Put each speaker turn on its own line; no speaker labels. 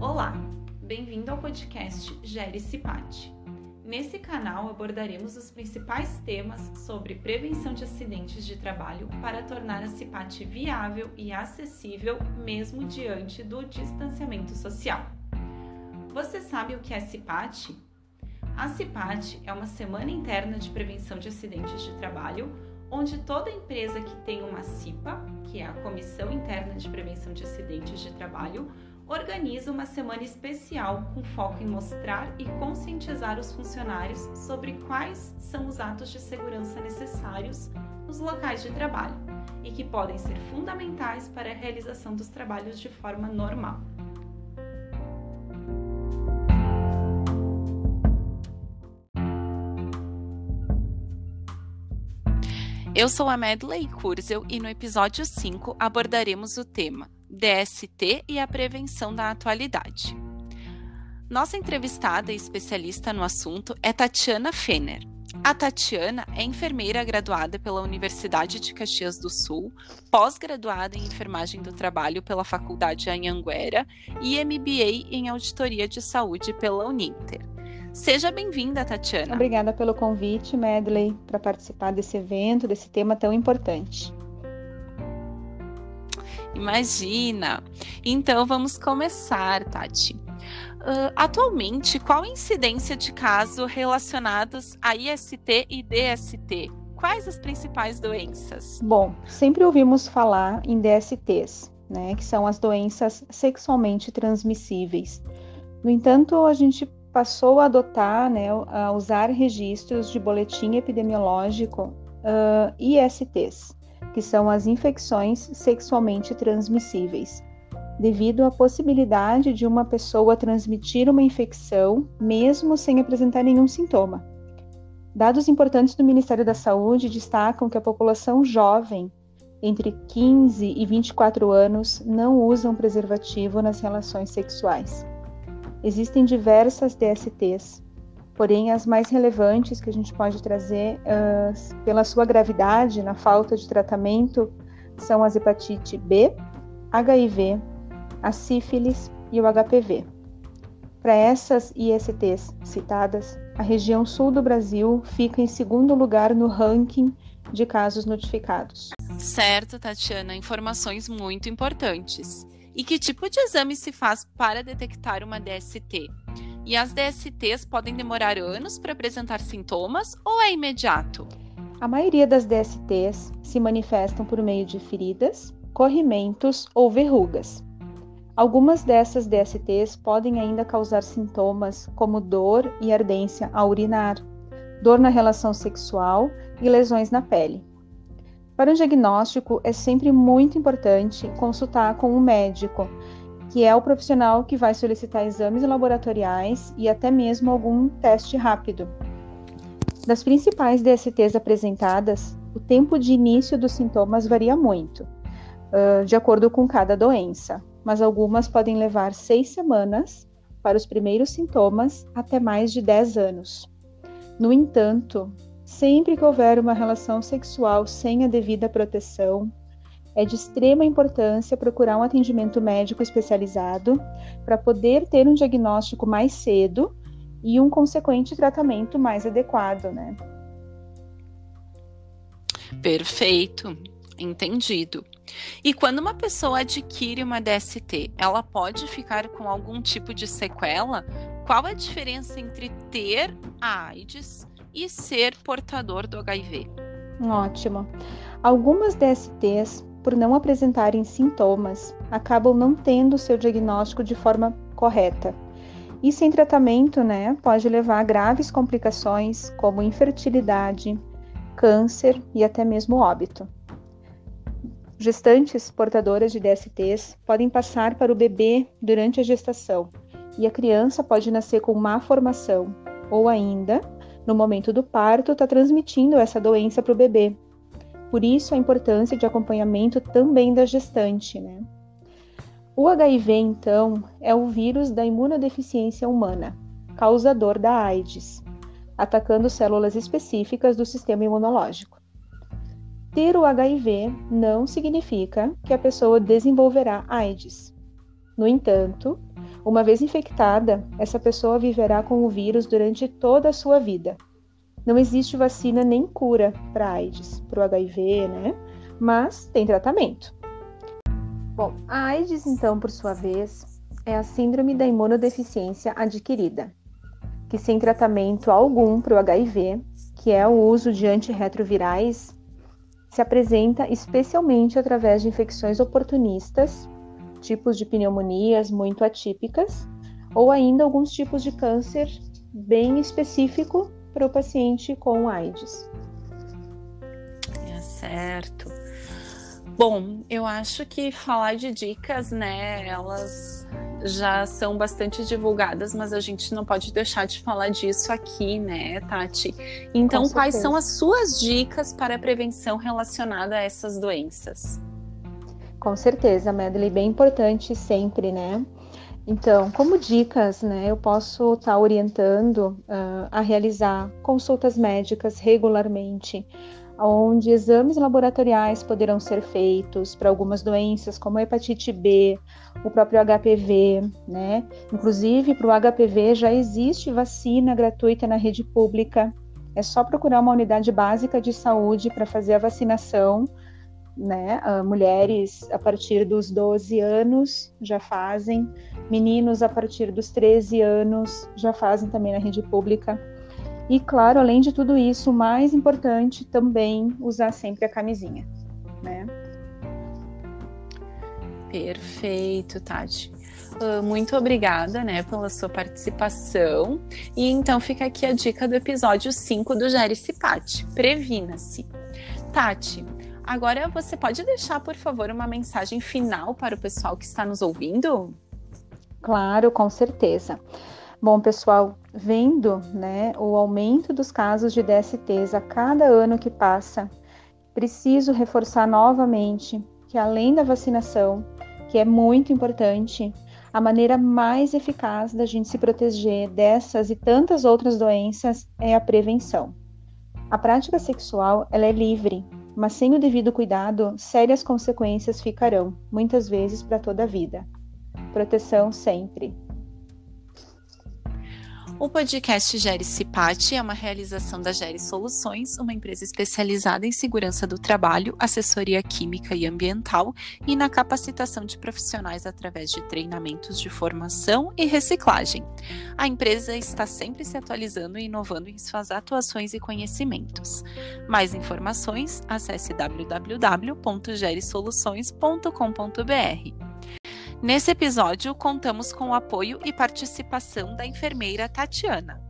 Olá, bem-vindo ao podcast Gere Cipate. Nesse canal abordaremos os principais temas sobre prevenção de acidentes de trabalho para tornar a CIPAT viável e acessível mesmo diante do distanciamento social. Você sabe o que é CIPAT? A CIPAT é uma semana interna de prevenção de acidentes de trabalho, onde toda empresa que tem uma CIPA, que é a Comissão Interna de Prevenção de Acidentes de Trabalho, organiza uma semana especial com foco em mostrar e conscientizar os funcionários sobre quais são os atos de segurança necessários nos locais de trabalho e que podem ser fundamentais para a realização dos trabalhos de forma normal. Eu sou a Medley Kurzel e no episódio 5 abordaremos o tema DST e a prevenção da atualidade. Nossa entrevistada e especialista no assunto é Tatiana Fener. A Tatiana é enfermeira graduada pela Universidade de Caxias do Sul, pós-graduada em enfermagem do trabalho pela Faculdade Anhanguera e MBA em auditoria de saúde pela Uninter. Seja bem-vinda, Tatiana.
Obrigada pelo convite, Medley, para participar desse evento, desse tema tão importante.
Imagina! Então vamos começar, Tati. Uh, atualmente, qual a incidência de casos relacionados a IST e DST? Quais as principais doenças?
Bom, sempre ouvimos falar em DSTs, né, que são as doenças sexualmente transmissíveis. No entanto, a gente passou a adotar, né, a usar registros de boletim epidemiológico uh, ISTs, que são as infecções sexualmente transmissíveis, devido à possibilidade de uma pessoa transmitir uma infecção mesmo sem apresentar nenhum sintoma. Dados importantes do Ministério da Saúde destacam que a população jovem, entre 15 e 24 anos, não usam preservativo nas relações sexuais. Existem diversas DSTs, Porém, as mais relevantes que a gente pode trazer uh, pela sua gravidade na falta de tratamento são as hepatite B, HIV, a sífilis e o HPV. Para essas ISTs citadas, a região sul do Brasil fica em segundo lugar no ranking de casos notificados.
Certo, Tatiana, informações muito importantes. E que tipo de exame se faz para detectar uma DST? E as DSTs podem demorar anos para apresentar sintomas ou é imediato?
A maioria das DSTs se manifestam por meio de feridas, corrimentos ou verrugas. Algumas dessas DSTs podem ainda causar sintomas como dor e ardência ao urinar, dor na relação sexual e lesões na pele. Para o diagnóstico, é sempre muito importante consultar com um médico que é o profissional que vai solicitar exames laboratoriais e até mesmo algum teste rápido. Das principais DSTs apresentadas, o tempo de início dos sintomas varia muito, de acordo com cada doença, mas algumas podem levar seis semanas para os primeiros sintomas até mais de 10 anos. No entanto, sempre que houver uma relação sexual sem a devida proteção, é de extrema importância procurar um atendimento médico especializado para poder ter um diagnóstico mais cedo e um consequente tratamento mais adequado, né?
Perfeito, entendido. E quando uma pessoa adquire uma DST, ela pode ficar com algum tipo de sequela? Qual a diferença entre ter a AIDS e ser portador do HIV?
Ótimo. Algumas DSTs por não apresentarem sintomas, acabam não tendo seu diagnóstico de forma correta. E sem tratamento, né, pode levar a graves complicações como infertilidade, câncer e até mesmo óbito. Gestantes portadoras de DSTs podem passar para o bebê durante a gestação e a criança pode nascer com má formação ou ainda, no momento do parto, está transmitindo essa doença para o bebê, por isso, a importância de acompanhamento também da gestante. Né? O HIV, então, é o vírus da imunodeficiência humana, causador da AIDS, atacando células específicas do sistema imunológico. Ter o HIV não significa que a pessoa desenvolverá AIDS. No entanto, Uma vez infectada, essa pessoa viverá com o vírus durante toda a sua vida. Não existe vacina nem cura para AIDS, para o HIV, né? Mas tem tratamento. Bom, a AIDS, então, por sua vez, é a síndrome da imunodeficiência adquirida, que sem tratamento algum para o HIV, que é o uso de antirretrovirais, se apresenta especialmente através de infecções oportunistas, tipos de pneumonias muito atípicas, ou ainda alguns tipos de câncer bem específico para o paciente com AIDS.
É certo. Bom, eu acho que falar de dicas, né, elas já são bastante divulgadas, mas a gente não pode deixar de falar disso aqui, né, Tati? Então, quais são as suas dicas para a prevenção relacionada a essas doenças?
Com certeza, Medley, bem importante sempre, né? Então, como dicas, né, eu posso estar tá orientando uh, a realizar consultas médicas regularmente, onde exames laboratoriais poderão ser feitos para algumas doenças, como a hepatite B, o próprio HPV, né? Inclusive, para o HPV já existe vacina gratuita na rede pública. É só procurar uma unidade básica de saúde para fazer a vacinação, né? Uh, mulheres a partir dos 12 anos já fazem, meninos a partir dos 13 anos já fazem também na rede pública. E claro, além de tudo isso, o mais importante também usar sempre a camisinha, né?
Perfeito, Tati. Uh, muito obrigada, né, pela sua participação. E então fica aqui a dica do episódio 5 do Gere-se Pati. Previna-se. Tati, agora você pode deixar, por favor, uma mensagem final para o pessoal que está nos ouvindo?
Claro, com certeza. Bom, pessoal, vendo né, o aumento dos casos de DSTs a cada ano que passa, preciso reforçar novamente que, além da vacinação, que é muito importante, a maneira mais eficaz da gente se proteger dessas e tantas outras doenças é a prevenção. A prática sexual ela é livre, mas sem o devido cuidado, sérias consequências ficarão, muitas vezes para toda a vida. Proteção sempre.
O podcast Gere Cipati é uma realização da Gere Soluções, uma empresa especializada em segurança do trabalho, assessoria química e ambiental e na capacitação de profissionais através de treinamentos de formação e reciclagem. A empresa está sempre se atualizando e inovando em suas atuações e conhecimentos. Mais informações, acesse www.geresoluções.com.br. Nesse episódio, contamos com o apoio e participação da enfermeira Tatiana.